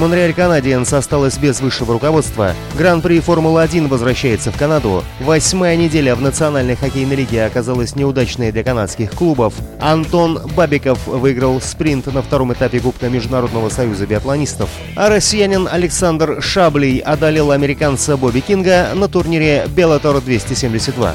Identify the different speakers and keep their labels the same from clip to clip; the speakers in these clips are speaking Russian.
Speaker 1: Монреаль Канадиенс осталась без высшего руководства. Гран-при Формулы-1 возвращается в Канаду. Восьмая неделя в Национальной хоккейной лиге оказалась неудачной для канадских клубов. Антон Бабиков выиграл спринт на втором этапе Кубка Международного союза биатлонистов. А россиянин Александр Шаблей одолел американца Бобби Кинга на турнире Bellator 272.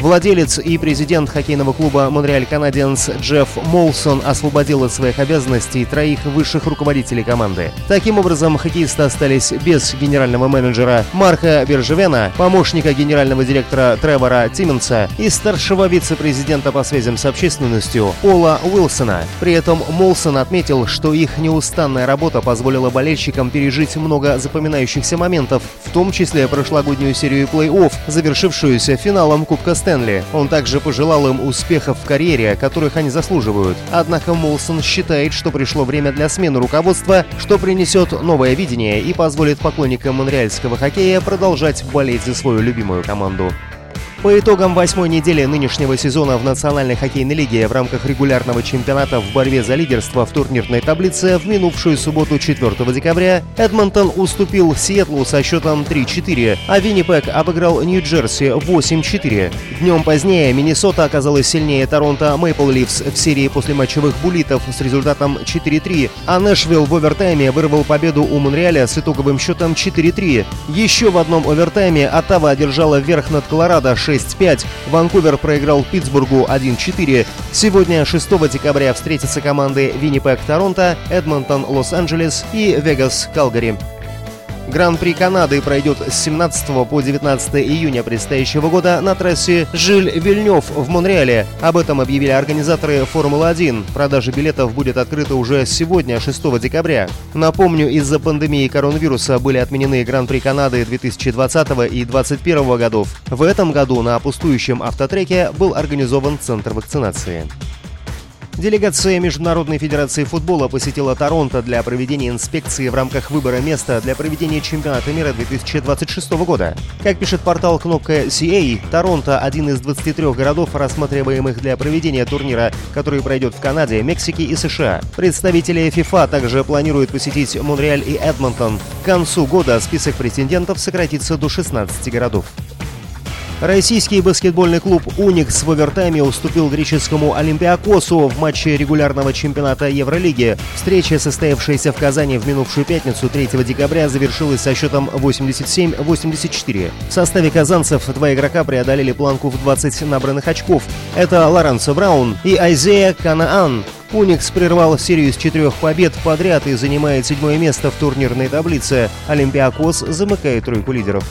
Speaker 1: Владелец и президент хоккейного клуба «Монреаль Канадиенс» Джефф Молсон освободил от своих обязанностей троих высших руководителей команды. Таким образом, хоккеисты остались без генерального менеджера Марка Бержевена, помощника генерального директора Тревора Тиммонса и старшего вице-президента по связям с общественностью Пола Уилсона. При этом Молсон отметил, что их неустанная работа позволила болельщикам пережить много запоминающихся моментов, в том числе прошлогоднюю серию плей-офф, завершившуюся финалом Кубка Стэнли Стэнли. Он также пожелал им успехов в карьере, которых они заслуживают. Однако Молсон считает, что пришло время для смены руководства, что принесет новое видение и позволит поклонникам монреальского хоккея продолжать болеть за свою любимую команду. По итогам восьмой недели нынешнего сезона в Национальной хоккейной лиге в рамках регулярного чемпионата в борьбе за лидерство в турнирной таблице в минувшую субботу 4 декабря Эдмонтон уступил Сиэтлу со счетом 3-4, а Виннипек обыграл Нью-Джерси 8-4. Днем позднее Миннесота оказалась сильнее Торонто Мэйпл Ливс в серии послематчевых буллитов с результатом 4-3, а Нэшвилл в овертайме вырвал победу у Монреаля с итоговым счетом 4-3. Еще в одном овертайме Оттава одержала верх над Колорадо 6-5. Ванкувер проиграл Питтсбургу 1-4. Сегодня, 6 декабря, встретятся команды Виннипек Торонто, Эдмонтон Лос-Анджелес и Вегас Калгари. Гран-при Канады пройдет с 17 по 19 июня предстоящего года на трассе Жиль-Вильнёв в Монреале. Об этом объявили организаторы Формулы-1. Продажа билетов будет открыта уже сегодня, 6 декабря. Напомню, из-за пандемии коронавируса были отменены Гран-при Канады 2020 и 2021 годов. В этом году на пустующем автотреке был организован центр вакцинации. Делегация Международной Федерации Футбола посетила Торонто для проведения инспекции в рамках выбора места для проведения чемпионата мира 2026 года. Как пишет портал кнопка CA, Торонто – один из 23 городов, рассматриваемых для проведения турнира, который пройдет в Канаде, Мексике и США. Представители FIFA также планируют посетить Монреаль и Эдмонтон. К концу года список претендентов сократится до 16 городов. Российский баскетбольный клуб «Уникс» в овертайме уступил греческому «Олимпиакосу» в матче регулярного чемпионата Евролиги. Встреча, состоявшаяся в Казани в минувшую пятницу 3 декабря, завершилась со счетом 87-84. В составе казанцев два игрока преодолели планку в 20 набранных очков. Это Лоренцо Браун и Айзея Канаан. Уникс прервал серию из четырех побед подряд и занимает седьмое место в турнирной таблице. Олимпиакос замыкает тройку лидеров.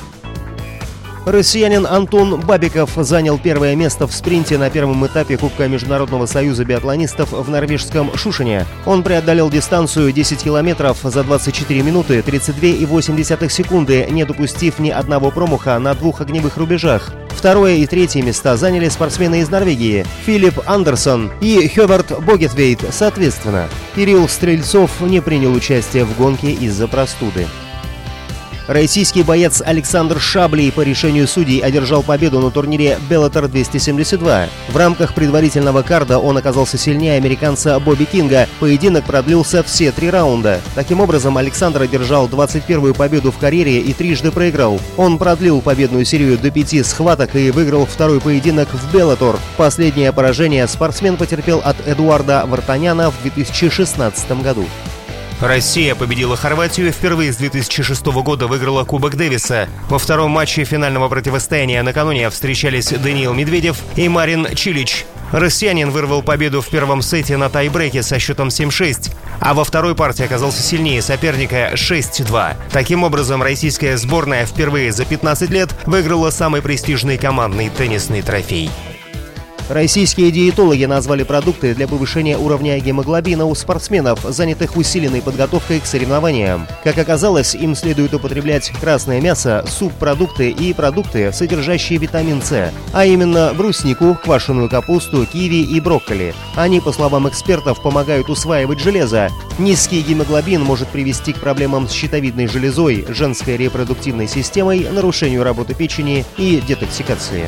Speaker 1: Россиянин Антон Бабиков занял первое место в спринте на первом этапе Кубка Международного союза биатлонистов в норвежском Шушине. Он преодолел дистанцию 10 километров за 24 минуты 32,8 секунды, не допустив ни одного промаха на двух огневых рубежах. Второе и третье места заняли спортсмены из Норвегии Филипп Андерсон и Хёберт Богетвейт, соответственно. Кирилл Стрельцов не принял участие в гонке из-за простуды. Российский боец Александр Шаблей по решению судей одержал победу на турнире Bellator 272. В рамках предварительного карда он оказался сильнее американца Бобби Кинга. Поединок продлился все три раунда. Таким образом, Александр одержал 21-ю победу в карьере и трижды проиграл. Он продлил победную серию до пяти схваток и выиграл второй поединок в Bellator. Последнее поражение спортсмен потерпел от Эдуарда Вартаняна в 2016 году.
Speaker 2: Россия победила Хорватию впервые с 2006 года выиграла Кубок Дэвиса. Во втором матче финального противостояния накануне встречались Даниил Медведев и Марин Чилич. Россиянин вырвал победу в первом сете на тайбреке со счетом 7-6, а во второй партии оказался сильнее соперника 6-2. Таким образом, российская сборная впервые за 15 лет выиграла самый престижный командный теннисный трофей.
Speaker 1: Российские диетологи назвали продукты для повышения уровня гемоглобина у спортсменов, занятых усиленной подготовкой к соревнованиям. Как оказалось, им следует употреблять красное мясо, субпродукты и продукты, содержащие витамин С, а именно бруснику, квашеную капусту, киви и брокколи. Они, по словам экспертов, помогают усваивать железо. Низкий гемоглобин может привести к проблемам с щитовидной железой, женской репродуктивной системой, нарушению работы печени и детоксикации.